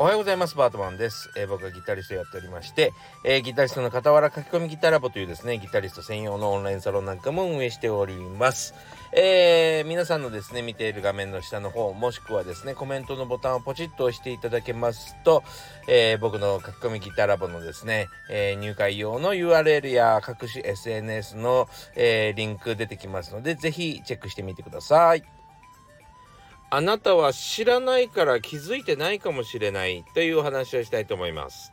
おはようございますバートマンです、えー僕はギタリストやっておりまして、えーギタリストの傍ら書き込みギタラボというですねギタリスト専用のオンラインサロンなんかも運営しております、えー皆さんのですね見ている画面の下の方もしくはですねコメントのボタンをポチッと押していただけますと、え僕の書き込みギターラボのですね、え入会用の URL や各種 SNS の、えリンク出てきますのでぜひチェックしてみてください。あなたは知らないから気づいてないかもしれないというお話をしたいと思います。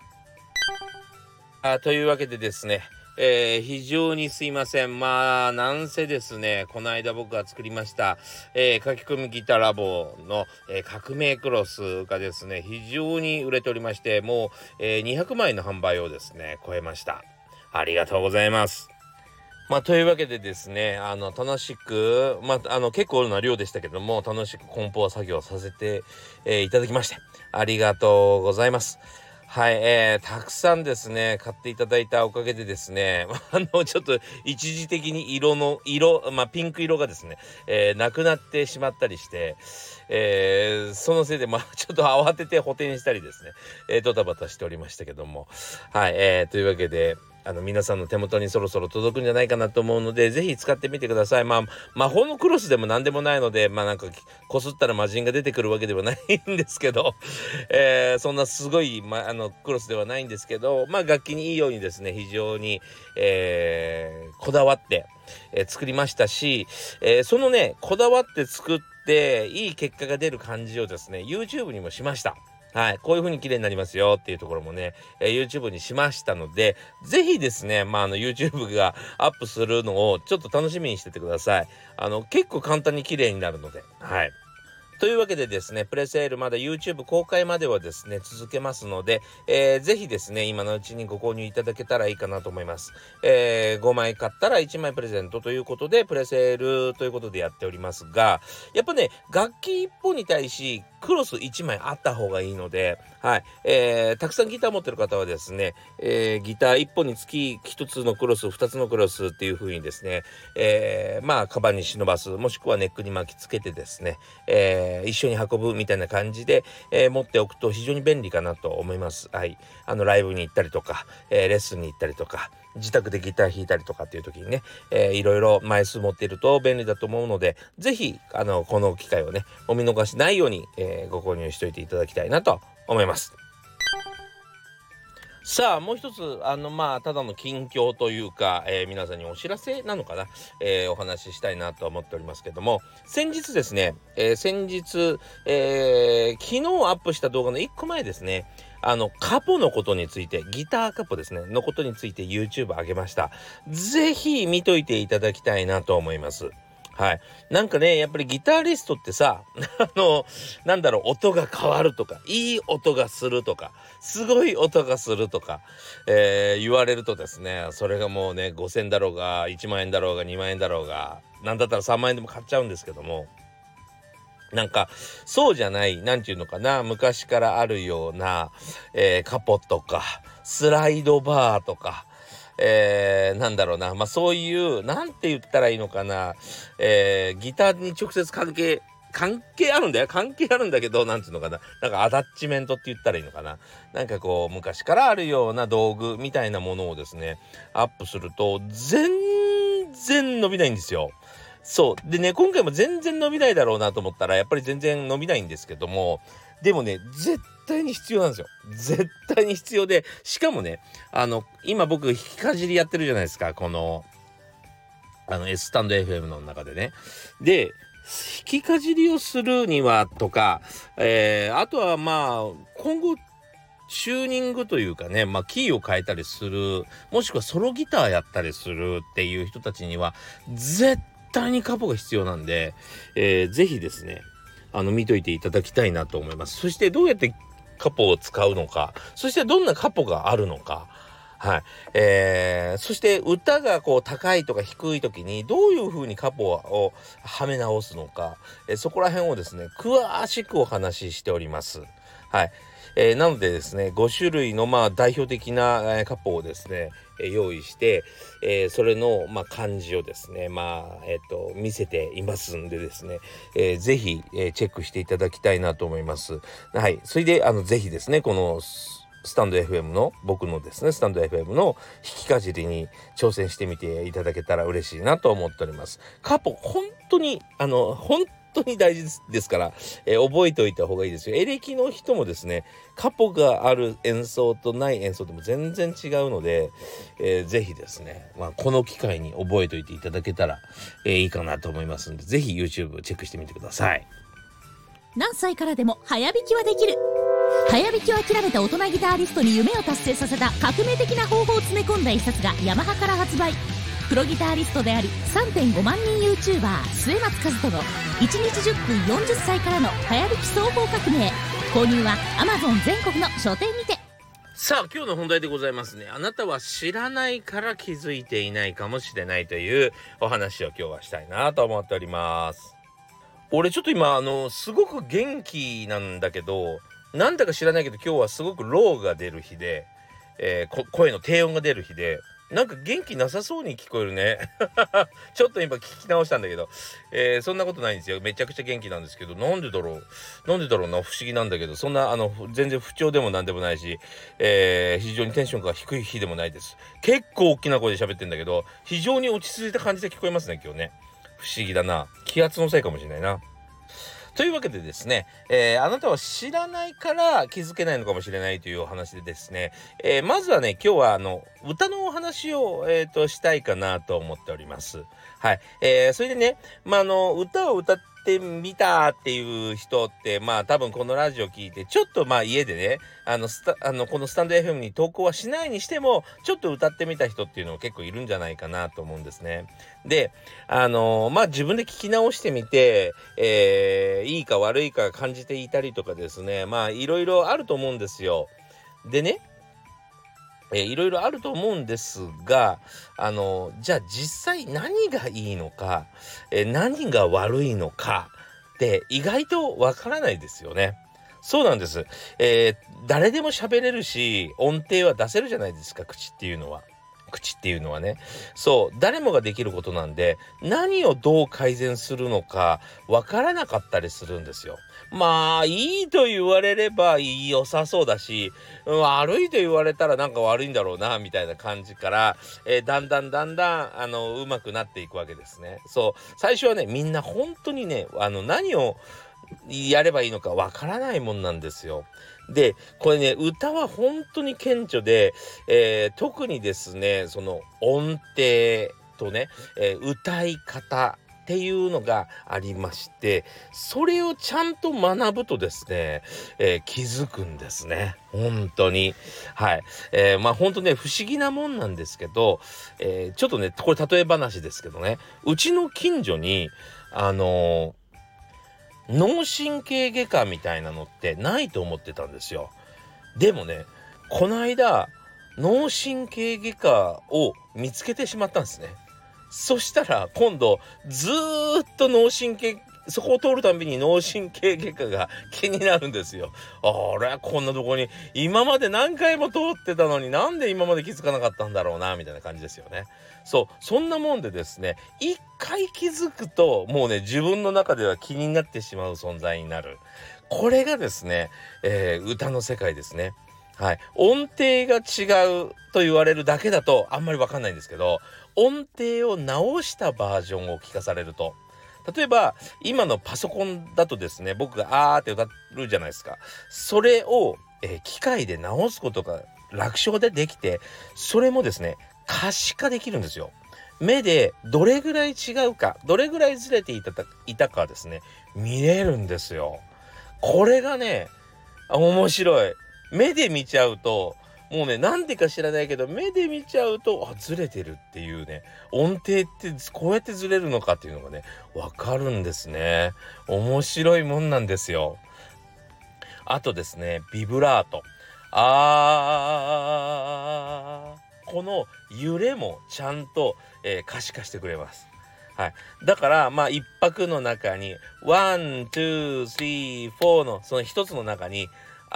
あというわけでですね、えー非常にすいません。まあ、なんせですね、この間僕が作りました、えー書き込みギターラボの、えー革命クロスがですね、非常に売れておりまして、もう、え200枚の販売をですね、超えました。ありがとうございます。まあ、というわけでですね、あの、楽しく、まあ、あの、結構な量でしたけども、楽しく梱包作業させて、えーいただきまして、ありがとうございます。はい、えー、たくさんですね、買っていただいたおかげでですね、あの、ちょっと一時的に色の、色、まあ、ピンク色がですね、えーなくなってしまったりして、えーそのせいで、まあ、ちょっと慌てて補填したりですね、えードタバタしておりましたけども、はい、えーというわけで、あの皆さんの手元にそろそろ届くんじゃないかなと思うので、ぜひ使ってみてください。まあ、魔法のクロスでも何でもないので、まあなんか、こすったら魔人が出てくるわけではないんですけど、えーそんなすごい、まあ、の、クロスではないんですけど、まあ楽器にいいようにですね、非常に、えーこだわって、えー作りましたし、えーそのね、こだわって作って、いい結果が出る感じをですね、YouTube にもしました。はい。こういう風に綺麗になりますよっていうところもね、え YouTube にしましたので、ぜひですね、まあ、あの、YouTube がアップするのをちょっと楽しみにしててください。あの、結構簡単に綺麗になるので、はい。というわけでですね、プレセールまだ YouTube 公開まではですね、続けますので、えーぜひですね、今のうちにご購入いただけたらいいかなと思います。えー5枚買ったら1枚プレゼントということで、プレセールということでやっておりますが、やっぱね、楽器1本に対し、クロス1枚あった方がいいので、はい。えーたくさんギター持ってる方はですね、えーギター1本につき1つのクロス、2つのクロスっていう風にですね、えーまあ、カバンに忍ばす、もしくはネックに巻きつけてですね、えー一緒に運ぶみたいな感じで、えー持っておくと非常に便利かなと思います。はい。あの、ライブに行ったりとか、えーレッスンに行ったりとか、自宅でギター弾いたりとかっていう時にね、えーいろいろ枚数持っていると便利だと思うので、ぜひ、あの、この機会をね、お見逃しないように、えーご購入しておいていただきたいなと思います。さあもう一つあのまあただの近況というか、えー皆さんにお知らせなのかな、えーお話ししたいなと思っておりますけども先日ですね、えー先日、え昨日アップした動画の1個前ですねあのカポのことについてギターカポですねのことについて YouTube 上げましたぜひ見といていただきたいなと思いますはい。なんかね、やっぱりギターリストってさ、あの、なんだろう、音が変わるとか、いい音がするとか、すごい音がするとか、えー言われるとですね、それがもうね、5000だろうが、1万円だろうが、2万円だろうが、なんだったら3万円でも買っちゃうんですけども、なんか、そうじゃない、なんていうのかな、昔からあるような、えーカポとか、スライドバーとか、えーなんだろうな、まあそういう、なんて言ったらいいのかな、えーギターに直接関係、関係あるんだよ。関係あるんだけど、なんていうのかな。なんかアタッチメントって言ったらいいのかな。なんかこう、昔からあるような道具みたいなものをですね、アップすると、全然伸びないんですよ。そう。でね、今回も全然伸びないだろうなと思ったら、やっぱり全然伸びないんですけども、でもね、絶対に必要なんですよ。絶対に必要で、しかもね、あの、今僕、弾きかじりやってるじゃないですか、この、あの、S スタンド FM の中でね。で、弾きかじりをするにはとか、えーあとはまあ、今後、チューニングというかね、まあ、キーを変えたりする、もしくはソロギターやったりするっていう人たちには、絶対にカポが必要なんで、えーぜひですね、あの、見といていただきたいなと思います。そして、どうやってカポを使うのか、そしてどんなカポがあるのか、はい。えーそして歌がこう高いとか低い時にどういう風にカポをはめ直すのか、えーそこら辺をですね、詳しくお話ししております。はい。えーなのでですね、5種類のまあ代表的な、えーカポをですね、用意して、えー、それの、まあ、漢字をですね、まあ、えっ、と、見せていますんでですね、えー、ぜひ、えー、チェックしていただきたいなと思います。はい。それで、あの、ぜひですね、この、スタンド FM の僕のですねスタンド FM の引きかじりに挑戦してみていただけたら嬉しいなと思っております過去本当にあの本当に大事ですから、えー、覚えておいた方がいいですよ。エレキの人もですね、カポがある演奏とない演奏でも全然違うので、えー、ぜひですね、まあ、この機会に覚えておいていただけたら、えー、いいかなと思いますんで、ぜひ YouTube チェックしてみてください。何歳からでも早弾きはできる。早弾きを諦めた大人ギタリストに夢を達成させた革命的な方法を詰め込んだ一冊がヤマハから発売。プロギタリストであり3.5万人 YouTuber 末松和人の1日10分40歳からの流行り基双方革命。購入は Amazon 全国の書店にて。さあ今日の本題でございますね。あなたは知らないから気づいていないかもしれないというお話を今日はしたいなと思っております。俺ちょっと今あのすごく元気なんだけどなんだか知らないけど今日はすごくローが出る日で、えー、声の低音が出る日でなんか元気なさそうに聞こえるね。ちょっと今聞き直したんだけど、えー、そんなことないんですよ。めちゃくちゃ元気なんですけど、なんでだろう。なんでだろうな、不思議なんだけど、そんな、あの、全然不調でもなんでもないし、えー、非常にテンションが低い日でもないです。結構大きな声で喋ってんだけど、非常に落ち着いた感じで聞こえますね、今日ね。不思議だな。気圧のせいかもしれないな。というわけでですね、えー、あなたは知らないから気づけないのかもしれないというお話でですね、えー、まずはね、今日はあの、歌のお話を、えーと、したいかなと思っております。はい。えー、それでね、まあ、あの、歌を歌ってってみたっていう人ってまあ多分このラジオ聞いてちょっとまあ家でねあのスタあのこのスタンド FM に投稿はしないにしてもちょっと歌ってみた人っていうのも結構いるんじゃないかなと思うんですね。であのまあ自分で聞き直してみて、えー、いいか悪いか感じていたりとかですねまあいろいろあると思うんですよ。でねえー、いろいろあると思うんですが、あの、じゃあ実際何がいいのか、えー、何が悪いのかって意外とわからないですよね。そうなんです。えー、誰でも喋れるし、音程は出せるじゃないですか、口っていうのは。口っていうのはねそう誰もができることなんで何をどう改善するのかわからなかったりするんですよ。まあいいと言われれば良さそうだし悪いと言われたらなんか悪いんだろうなみたいな感じから、えー、だんだんだんだんあの上手くなっていくわけですね。そう最初はねみんな本当にねあの何をやればいいのかわからないもんなんですよ。でこれね歌は本当に顕著で、えー、特にですねその音程とね、えー、歌い方っていうのがありましてそれをちゃんと学ぶとですね、えー、気づくんですね。本当に。はい、えー、まあ本当ね不思議なもんなんですけど、え、ちょっとねこれ例え話ですけどね。うちの近所にあの脳神経外科みたいなのってないと思ってたんですよ。でもね、この間、脳神経外科を見つけてしまったんですね。そしたら今度ずーっと脳神経そこを通るたびに脳神経外科が気になるんですよ。あれこんなとこに今まで何回も通ってたのになんで今まで気づかなかったんだろうなみたいな感じですよね。そうそんなもんでですね一回気づくともうね自分の中では気になってしまう存在になる。これがですね、えー、歌の世界ですね。はい。音程が違うと言われるだけだとあんまりわかんないんですけど、音程を直したバージョンを聞かされると、例えば今のパソコンだとですね僕があーって歌るじゃないですか。それを、えー、機械で直すことが楽勝でできてそれもですね可視化できるんですよ。目でどれぐらい違うかどれぐらいずれていたいたかですね見れるんですよ。これがね面白い。目で見ちゃうともうねなんでか知らないけど目で見ちゃうとあずれてるっていうね音程ってこうやってずれるのかっていうのがねわかるんですね。面白いもんなんですよ。あとですねビブラート。あーこの揺れもちゃんと、えー、可視化してくれます。はい。だから、まあ、一拍の中に、 one、two、three、four の、その一つの中に、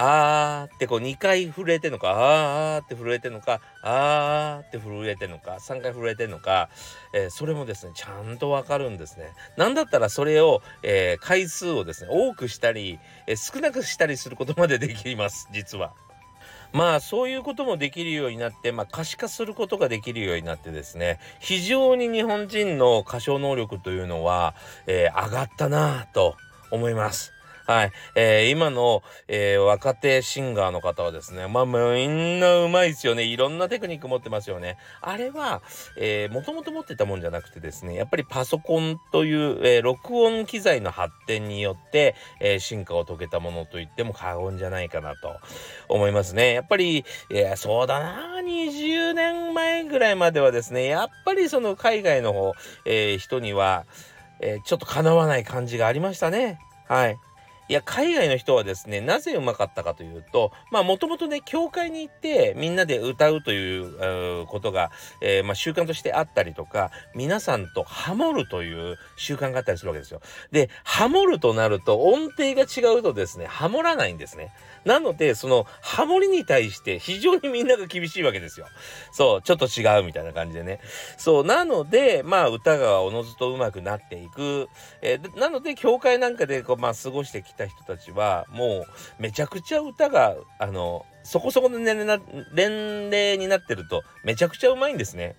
あーってこう2回震えてんのかあーって震えてんのかあーって震えてんのか3回震えてんのか、えー、それもですねちゃんとわかるんですね。なんだったらそれを、えー、回数をですね多くしたり、えー、少なくしたりすることまでできます実は。まあそういうこともできるようになって、まあ、可視化することができるようになってですね非常に日本人の歌唱能力というのは、え、上がったなと思います。はい。えー、今の、えー、若手シンガーの方はですね、まあ、みんなうまいですよね。いろんなテクニック持ってますよね。あれは、えー、もともと持ってたもんじゃなくてですね、やっぱりパソコンという、えー、録音機材の発展によって、えー、進化を遂げたものと言っても過言じゃないかなと思いますね。やっぱり、えー、そうだな、20年前ぐらいまではですね、やっぱりその海外の方、えー、人には、えー、ちょっとかなわない感じがありましたね。はい。いや、海外の人はですね、なぜうまかったかというと、まあ、もともとね、教会に行って、みんなで歌うということが、えー、まあ、習慣としてあったりとか、皆さんとハモるという習慣があったりするわけですよ。で、ハモるとなると、音程が違うとですね、ハモらないんですね。なので、その、ハモリに対して非常にみんなが厳しいわけですよ。そう、ちょっと違うみたいな感じでね。そう、なので、まあ、歌がおのずと上手くなっていく。えー、なので、教会なんかで、こう、まあ、過ごしてきたた人たちは、もう、めちゃくちゃ歌が、あの、そこそこの年齢な年齢になってると、めちゃくちゃうまいんですね。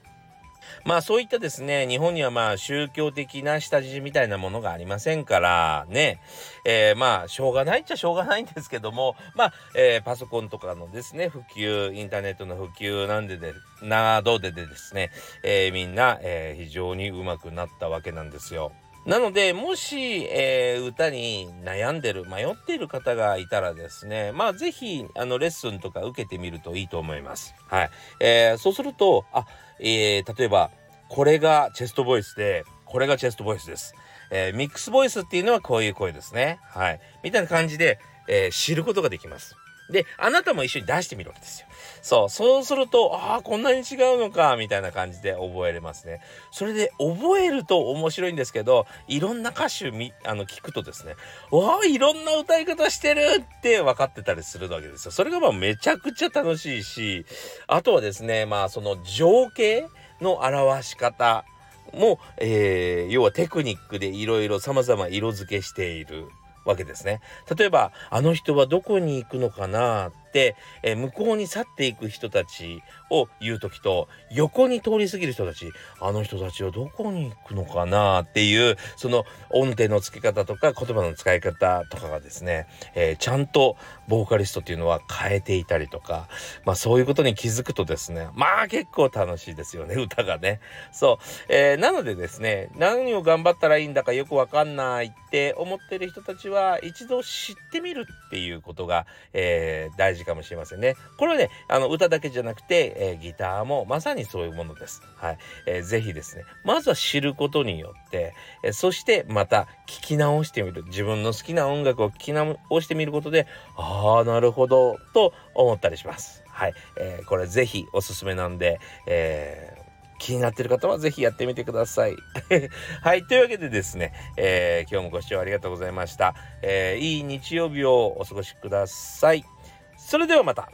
まあそういったですね、日本にはまあ宗教的な下地みたいなものがありませんからね、えー、まあしょうがないっちゃしょうがないんですけども、まあ、えー、パソコンとかのですね、普及、インターネットの普及なんでで、などででですね、えー、みんな、え非常に上手くなったわけなんですよ。なので、もし、えー、歌に悩んでる、迷っている方がいたらですね、まあ、ぜひ、あの、レッスンとか受けてみるといいと思います。はい。えー、そうすると、あ、えー、例えば、これがチェストボイスで、これがチェストボイスです。えー、ミックスボイスっていうのはこういう声ですね。はい。みたいな感じで、えー、知ることができます。で、あなたも一緒に出してみるわけですよ。そう、そうすると、ああ、こんなに違うのか、みたいな感じで覚えれますね。それで、覚えると面白いんですけど、いろんな歌手み、あの、聞くとですね、わあ、いろんな歌い方してるって分かってたりするわけですよ。それがまあめちゃくちゃ楽しいし、あとはですね、まあその情景の表し方も、えー、要はテクニックでいろいろ様々色付けしているわけですね。例えば、あの人はどこに行くのかな、えー、向こうに去っていく人たちを言う時と、横に通り過ぎる人たち、あの人たちはどこに行くのかなっていう、その音程の付け方とか言葉の使い方とかがですね、えー、ちゃんとボーカリストっていうのは変えていたりとか、まあそういうことに気づくとですね、まあ結構楽しいですよね、歌がね。そう。えー、なのでですね、何を頑張ったらいいんだかよくわかんないって思ってる人たちは、一度知ってみるっていうことが、えー、大事かもしれませんね。これはね、あの歌だけじゃなくて、えー、ギターもまさにそういうものです。はい。えー、ぜひですね、まずは知ることによって、えー、そしてまた聞き直してみる。自分の好きな音楽を聞き直してみることで、ああ、なるほど、と思ったりします。はい。えー、これぜひおすすめなんで、えー、気になってる方はぜひやってみてください。はい。というわけでですね、えー、今日もご視聴ありがとうございました。えー、いい日曜日をお過ごしください。それではまた。